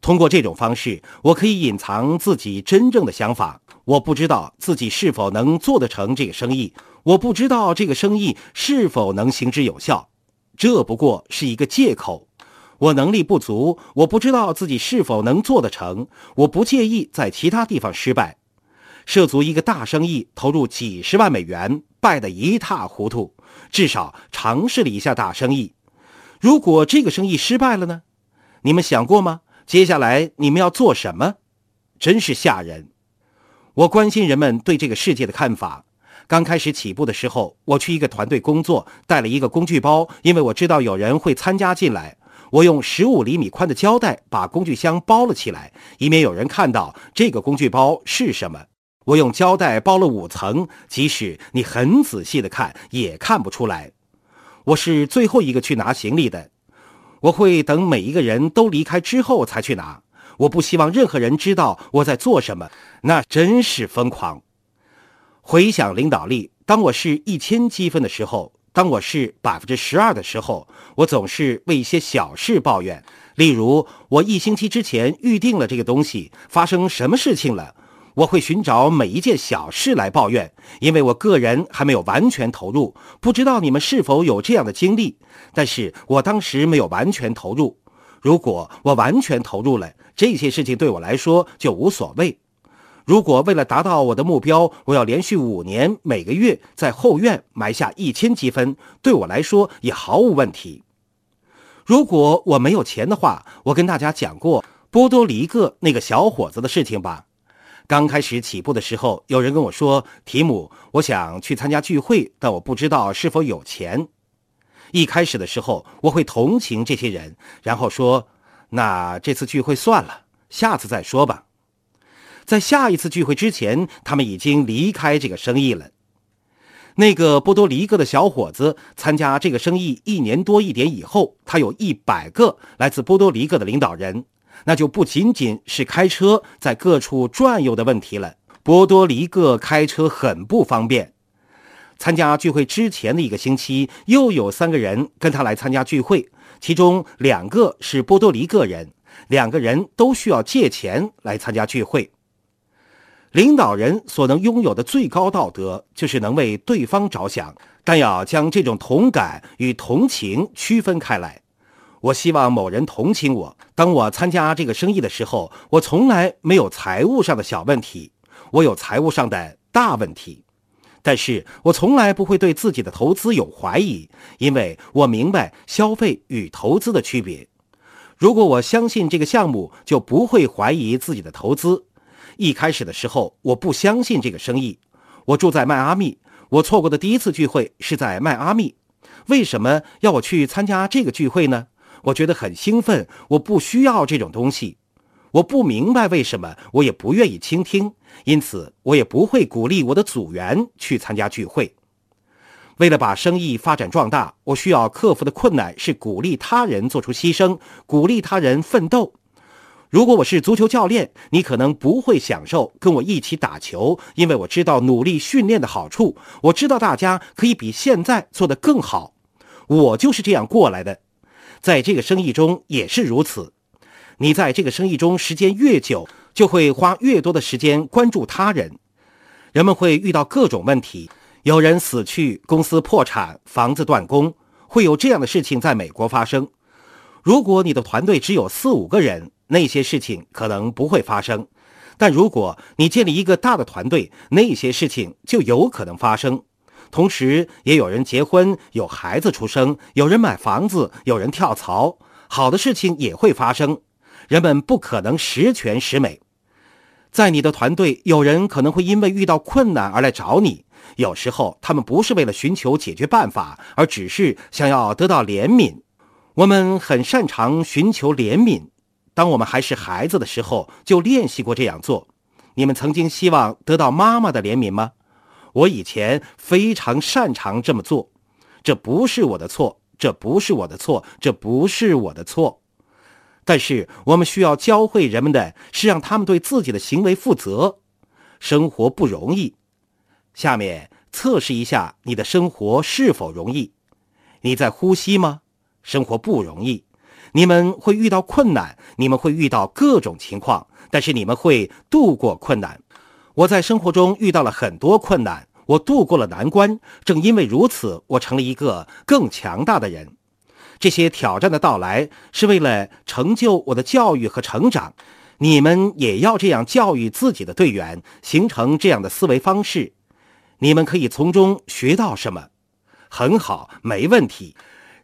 通过这种方式，我可以隐藏自己真正的想法。我不知道自己是否能做得成这个生意，我不知道这个生意是否能行之有效。这不过是一个借口。我能力不足，我不知道自己是否能做得成。我不介意在其他地方失败。涉足一个大生意，投入几十万美元，败得一塌糊涂。至少尝试了一下大生意。如果这个生意失败了呢？你们想过吗？接下来你们要做什么？真是吓人。我关心人们对这个世界的看法。刚开始起步的时候，我去一个团队工作，带了一个工具包，因为我知道有人会参加进来。我用十五厘米宽的胶带把工具箱包了起来，以免有人看到这个工具包是什么。我用胶带包了五层，即使你很仔细的看，也看不出来。我是最后一个去拿行李的，我会等每一个人都离开之后才去拿。我不希望任何人知道我在做什么，那真是疯狂。回想领导力，当我是一千积分的时候。当我是百分之十二的时候，我总是为一些小事抱怨。例如，我一星期之前预定了这个东西，发生什么事情了？我会寻找每一件小事来抱怨，因为我个人还没有完全投入。不知道你们是否有这样的经历？但是我当时没有完全投入。如果我完全投入了，这些事情对我来说就无所谓。如果为了达到我的目标，我要连续五年每个月在后院埋下一千积分，对我来说也毫无问题。如果我没有钱的话，我跟大家讲过波多黎各那个小伙子的事情吧。刚开始起步的时候，有人跟我说：“提姆，我想去参加聚会，但我不知道是否有钱。”一开始的时候，我会同情这些人，然后说：“那这次聚会算了，下次再说吧。”在下一次聚会之前，他们已经离开这个生意了。那个波多黎各的小伙子参加这个生意一年多一点以后，他有一百个来自波多黎各的领导人，那就不仅仅是开车在各处转悠的问题了。波多黎各开车很不方便。参加聚会之前的一个星期，又有三个人跟他来参加聚会，其中两个是波多黎各人，两个人都需要借钱来参加聚会。领导人所能拥有的最高道德，就是能为对方着想，但要将这种同感与同情区分开来。我希望某人同情我。当我参加这个生意的时候，我从来没有财务上的小问题，我有财务上的大问题。但是我从来不会对自己的投资有怀疑，因为我明白消费与投资的区别。如果我相信这个项目，就不会怀疑自己的投资。一开始的时候，我不相信这个生意。我住在迈阿密，我错过的第一次聚会是在迈阿密。为什么要我去参加这个聚会呢？我觉得很兴奋。我不需要这种东西。我不明白为什么，我也不愿意倾听。因此，我也不会鼓励我的组员去参加聚会。为了把生意发展壮大，我需要克服的困难是鼓励他人做出牺牲，鼓励他人奋斗。如果我是足球教练，你可能不会享受跟我一起打球，因为我知道努力训练的好处。我知道大家可以比现在做得更好。我就是这样过来的，在这个生意中也是如此。你在这个生意中时间越久，就会花越多的时间关注他人。人们会遇到各种问题，有人死去，公司破产，房子断供，会有这样的事情在美国发生。如果你的团队只有四五个人，那些事情可能不会发生，但如果你建立一个大的团队，那些事情就有可能发生。同时，也有人结婚，有孩子出生，有人买房子，有人跳槽，好的事情也会发生。人们不可能十全十美。在你的团队，有人可能会因为遇到困难而来找你，有时候他们不是为了寻求解决办法，而只是想要得到怜悯。我们很擅长寻求怜悯。当我们还是孩子的时候，就练习过这样做。你们曾经希望得到妈妈的怜悯吗？我以前非常擅长这么做。这不是我的错，这不是我的错，这不是我的错。但是我们需要教会人们的是让他们对自己的行为负责。生活不容易。下面测试一下你的生活是否容易。你在呼吸吗？生活不容易。你们会遇到困难，你们会遇到各种情况，但是你们会度过困难。我在生活中遇到了很多困难，我度过了难关。正因为如此，我成了一个更强大的人。这些挑战的到来是为了成就我的教育和成长。你们也要这样教育自己的队员，形成这样的思维方式。你们可以从中学到什么？很好，没问题。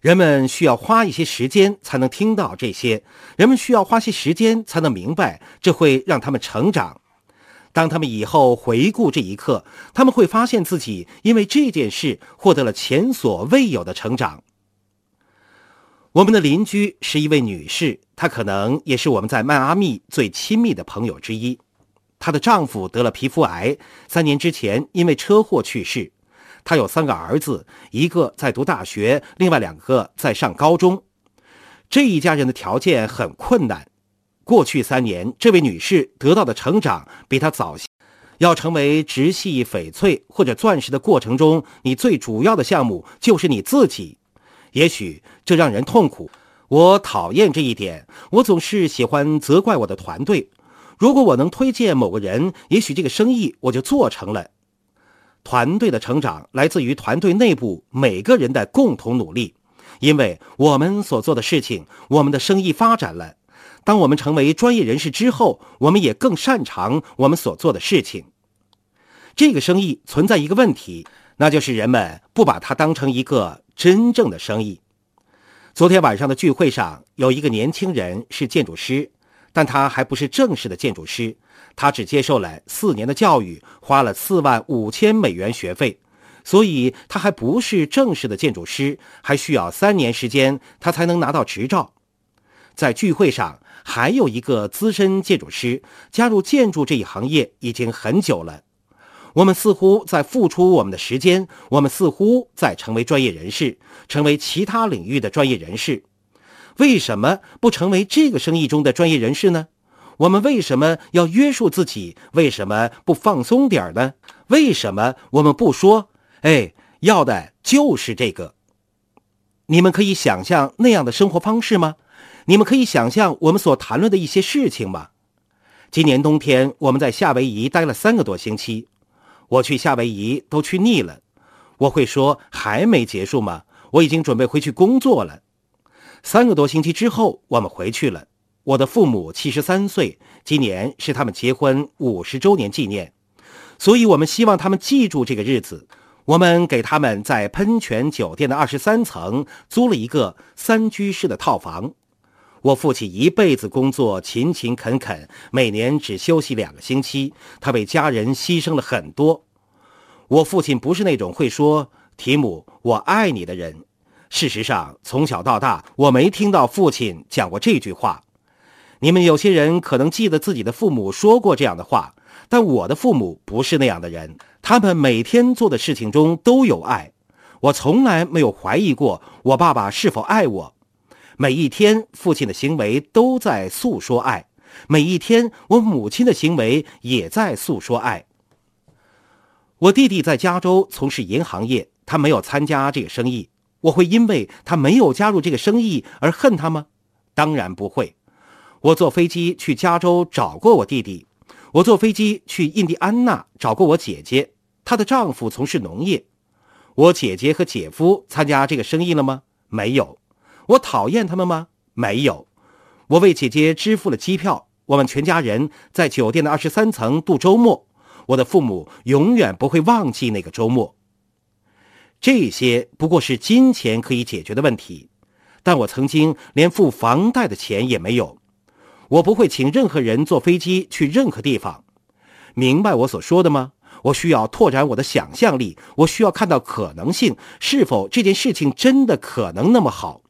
人们需要花一些时间才能听到这些，人们需要花些时间才能明白，这会让他们成长。当他们以后回顾这一刻，他们会发现自己因为这件事获得了前所未有的成长。我们的邻居是一位女士，她可能也是我们在迈阿密最亲密的朋友之一。她的丈夫得了皮肤癌，三年之前因为车祸去世。她有三个儿子，一个在读大学，另外两个在上高中。这一家人的条件很困难。过去三年，这位女士得到的成长比她早些。要成为直系翡翠或者钻石的过程中，你最主要的项目就是你自己。也许这让人痛苦，我讨厌这一点。我总是喜欢责怪我的团队。如果我能推荐某个人，也许这个生意我就做成了。团队的成长来自于团队内部每个人的共同努力，因为我们所做的事情，我们的生意发展了。当我们成为专业人士之后，我们也更擅长我们所做的事情。这个生意存在一个问题，那就是人们不把它当成一个真正的生意。昨天晚上的聚会上，有一个年轻人是建筑师，但他还不是正式的建筑师。他只接受了四年的教育，花了四万五千美元学费，所以他还不是正式的建筑师，还需要三年时间，他才能拿到执照。在聚会上，还有一个资深建筑师加入建筑这一行业已经很久了。我们似乎在付出我们的时间，我们似乎在成为专业人士，成为其他领域的专业人士。为什么不成为这个生意中的专业人士呢？我们为什么要约束自己？为什么不放松点儿呢？为什么我们不说？哎，要的就是这个。你们可以想象那样的生活方式吗？你们可以想象我们所谈论的一些事情吗？今年冬天我们在夏威夷待了三个多星期，我去夏威夷都去腻了。我会说还没结束吗？我已经准备回去工作了。三个多星期之后，我们回去了。我的父母七十三岁，今年是他们结婚五十周年纪念，所以我们希望他们记住这个日子。我们给他们在喷泉酒店的二十三层租了一个三居室的套房。我父亲一辈子工作勤勤恳恳，每年只休息两个星期，他为家人牺牲了很多。我父亲不是那种会说“提姆，我爱你”的人。事实上，从小到大，我没听到父亲讲过这句话。你们有些人可能记得自己的父母说过这样的话，但我的父母不是那样的人。他们每天做的事情中都有爱，我从来没有怀疑过我爸爸是否爱我。每一天，父亲的行为都在诉说爱；每一天，我母亲的行为也在诉说爱。我弟弟在加州从事银行业，他没有参加这个生意。我会因为他没有加入这个生意而恨他吗？当然不会。我坐飞机去加州找过我弟弟，我坐飞机去印第安纳找过我姐姐，她的丈夫从事农业。我姐姐和姐夫参加这个生意了吗？没有。我讨厌他们吗？没有。我为姐姐支付了机票，我们全家人在酒店的二十三层度周末。我的父母永远不会忘记那个周末。这些不过是金钱可以解决的问题，但我曾经连付房贷的钱也没有。我不会请任何人坐飞机去任何地方，明白我所说的吗？我需要拓展我的想象力，我需要看到可能性，是否这件事情真的可能那么好？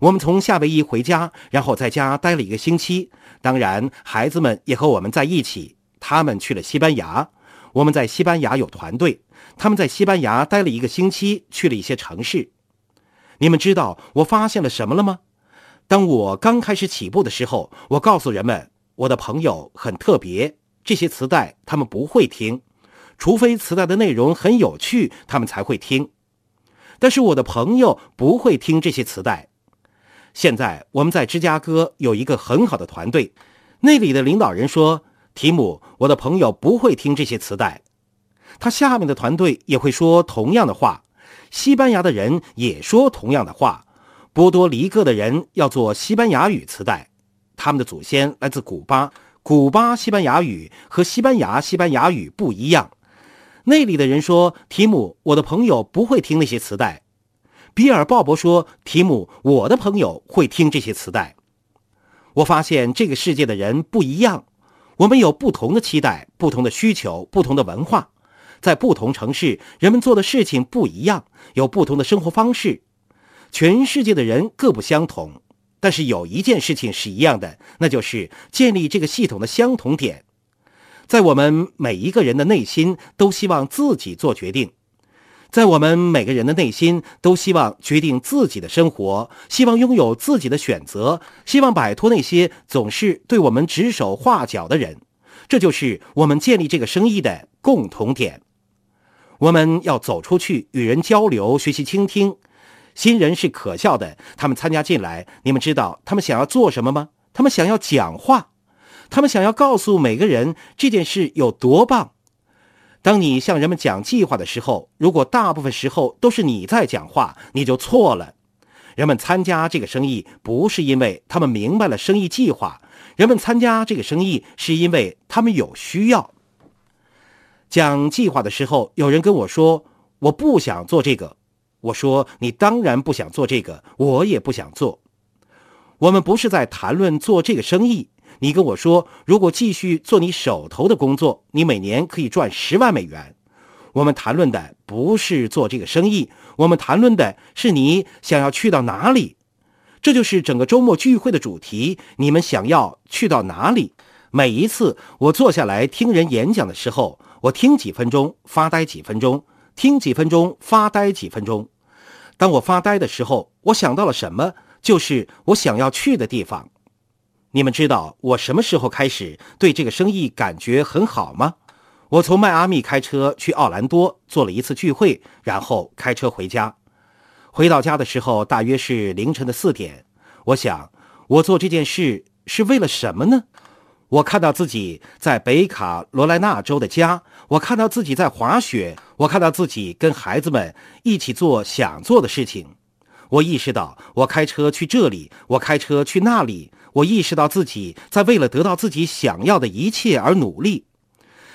我们从夏威夷回家，然后在家待了一个星期。当然，孩子们也和我们在一起。他们去了西班牙，我们在西班牙有团队。他们在西班牙待了一个星期，去了一些城市。你们知道我发现了什么了吗？当我刚开始起步的时候，我告诉人们，我的朋友很特别，这些磁带他们不会听，除非磁带的内容很有趣，他们才会听。但是我的朋友不会听这些磁带。现在我们在芝加哥有一个很好的团队，那里的领导人说：“提姆，我的朋友不会听这些磁带。”他下面的团队也会说同样的话，西班牙的人也说同样的话。波多黎各的人要做西班牙语磁带，他们的祖先来自古巴，古巴西班牙语和西班牙西班牙语不一样。那里的人说：“提姆，我的朋友不会听那些磁带。”比尔·鲍勃说：“提姆，我的朋友会听这些磁带。”我发现这个世界的人不一样，我们有不同的期待、不同的需求、不同的文化，在不同城市，人们做的事情不一样，有不同的生活方式。全世界的人各不相同，但是有一件事情是一样的，那就是建立这个系统的相同点。在我们每一个人的内心，都希望自己做决定。在我们每个人的内心，都希望决定自己的生活，希望拥有自己的选择，希望摆脱那些总是对我们指手画脚的人。这就是我们建立这个生意的共同点。我们要走出去，与人交流，学习倾听。新人是可笑的，他们参加进来，你们知道他们想要做什么吗？他们想要讲话，他们想要告诉每个人这件事有多棒。当你向人们讲计划的时候，如果大部分时候都是你在讲话，你就错了。人们参加这个生意不是因为他们明白了生意计划，人们参加这个生意是因为他们有需要。讲计划的时候，有人跟我说：“我不想做这个。”我说：“你当然不想做这个，我也不想做。我们不是在谈论做这个生意。”你跟我说，如果继续做你手头的工作，你每年可以赚十万美元。我们谈论的不是做这个生意，我们谈论的是你想要去到哪里。这就是整个周末聚会的主题。你们想要去到哪里？每一次我坐下来听人演讲的时候，我听几分钟，发呆几分钟，听几分钟，发呆几分钟。当我发呆的时候，我想到了什么？就是我想要去的地方。你们知道我什么时候开始对这个生意感觉很好吗？我从迈阿密开车去奥兰多做了一次聚会，然后开车回家。回到家的时候大约是凌晨的四点。我想，我做这件事是为了什么呢？我看到自己在北卡罗来纳州的家，我看到自己在滑雪，我看到自己跟孩子们一起做想做的事情。我意识到，我开车去这里，我开车去那里。我意识到自己在为了得到自己想要的一切而努力，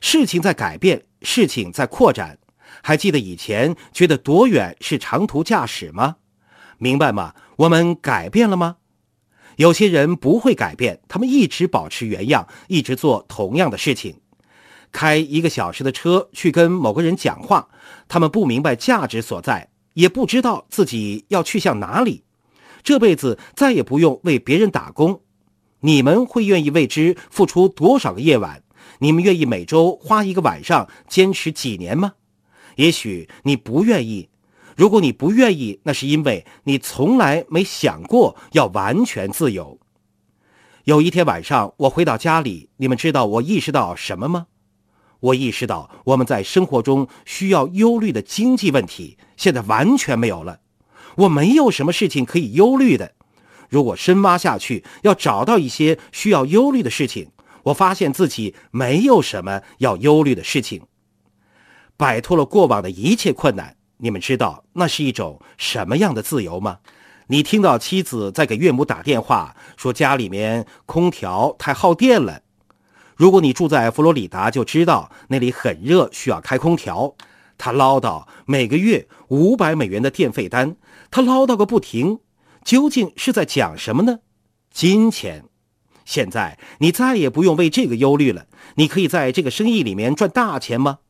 事情在改变，事情在扩展。还记得以前觉得多远是长途驾驶吗？明白吗？我们改变了吗？有些人不会改变，他们一直保持原样，一直做同样的事情，开一个小时的车去跟某个人讲话，他们不明白价值所在，也不知道自己要去向哪里。这辈子再也不用为别人打工，你们会愿意为之付出多少个夜晚？你们愿意每周花一个晚上坚持几年吗？也许你不愿意。如果你不愿意，那是因为你从来没想过要完全自由。有一天晚上，我回到家里，你们知道我意识到什么吗？我意识到我们在生活中需要忧虑的经济问题，现在完全没有了。我没有什么事情可以忧虑的。如果深挖下去，要找到一些需要忧虑的事情，我发现自己没有什么要忧虑的事情。摆脱了过往的一切困难，你们知道那是一种什么样的自由吗？你听到妻子在给岳母打电话，说家里面空调太耗电了。如果你住在佛罗里达，就知道那里很热，需要开空调。他唠叨每个月五百美元的电费单。他唠叨个不停，究竟是在讲什么呢？金钱。现在你再也不用为这个忧虑了。你可以在这个生意里面赚大钱吗？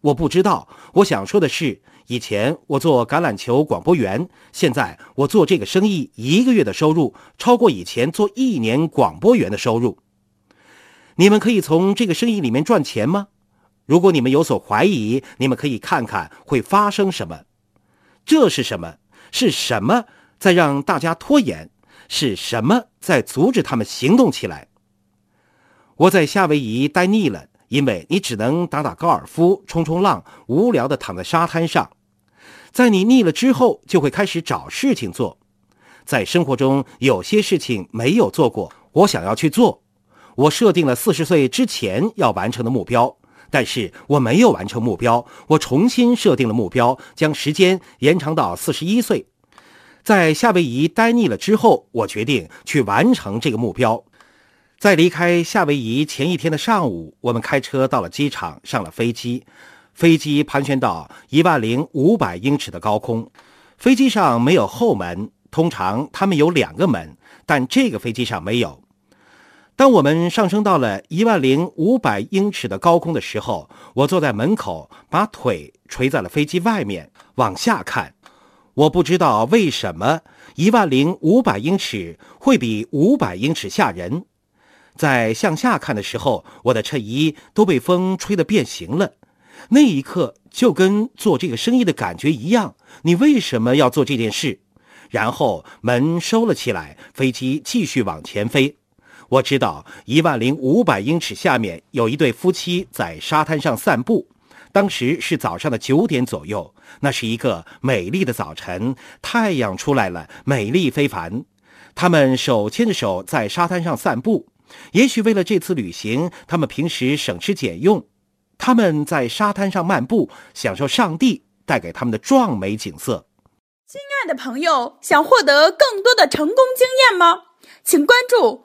我不知道。我想说的是，以前我做橄榄球广播员，现在我做这个生意，一个月的收入超过以前做一年广播员的收入。你们可以从这个生意里面赚钱吗？如果你们有所怀疑，你们可以看看会发生什么。这是什么？是什么在让大家拖延？是什么在阻止他们行动起来？我在夏威夷待腻了，因为你只能打打高尔夫、冲冲浪，无聊的躺在沙滩上。在你腻了之后，就会开始找事情做。在生活中有些事情没有做过，我想要去做。我设定了四十岁之前要完成的目标，但是我没有完成目标。我重新设定了目标，将时间延长到四十一岁。在夏威夷待腻了之后，我决定去完成这个目标。在离开夏威夷前一天的上午，我们开车到了机场，上了飞机。飞机盘旋到一万零五百英尺的高空。飞机上没有后门，通常他们有两个门，但这个飞机上没有。当我们上升到了一万零五百英尺的高空的时候，我坐在门口，把腿垂在了飞机外面，往下看。我不知道为什么一万零五百英尺会比五百英尺吓人。在向下看的时候，我的衬衣都被风吹得变形了。那一刻就跟做这个生意的感觉一样。你为什么要做这件事？然后门收了起来，飞机继续往前飞。我知道一万零五百英尺下面有一对夫妻在沙滩上散步。当时是早上的九点左右，那是一个美丽的早晨，太阳出来了，美丽非凡。他们手牵着手在沙滩上散步。也许为了这次旅行，他们平时省吃俭用。他们在沙滩上漫步，享受上帝带给他们的壮美景色。亲爱的朋友，想获得更多的成功经验吗？请关注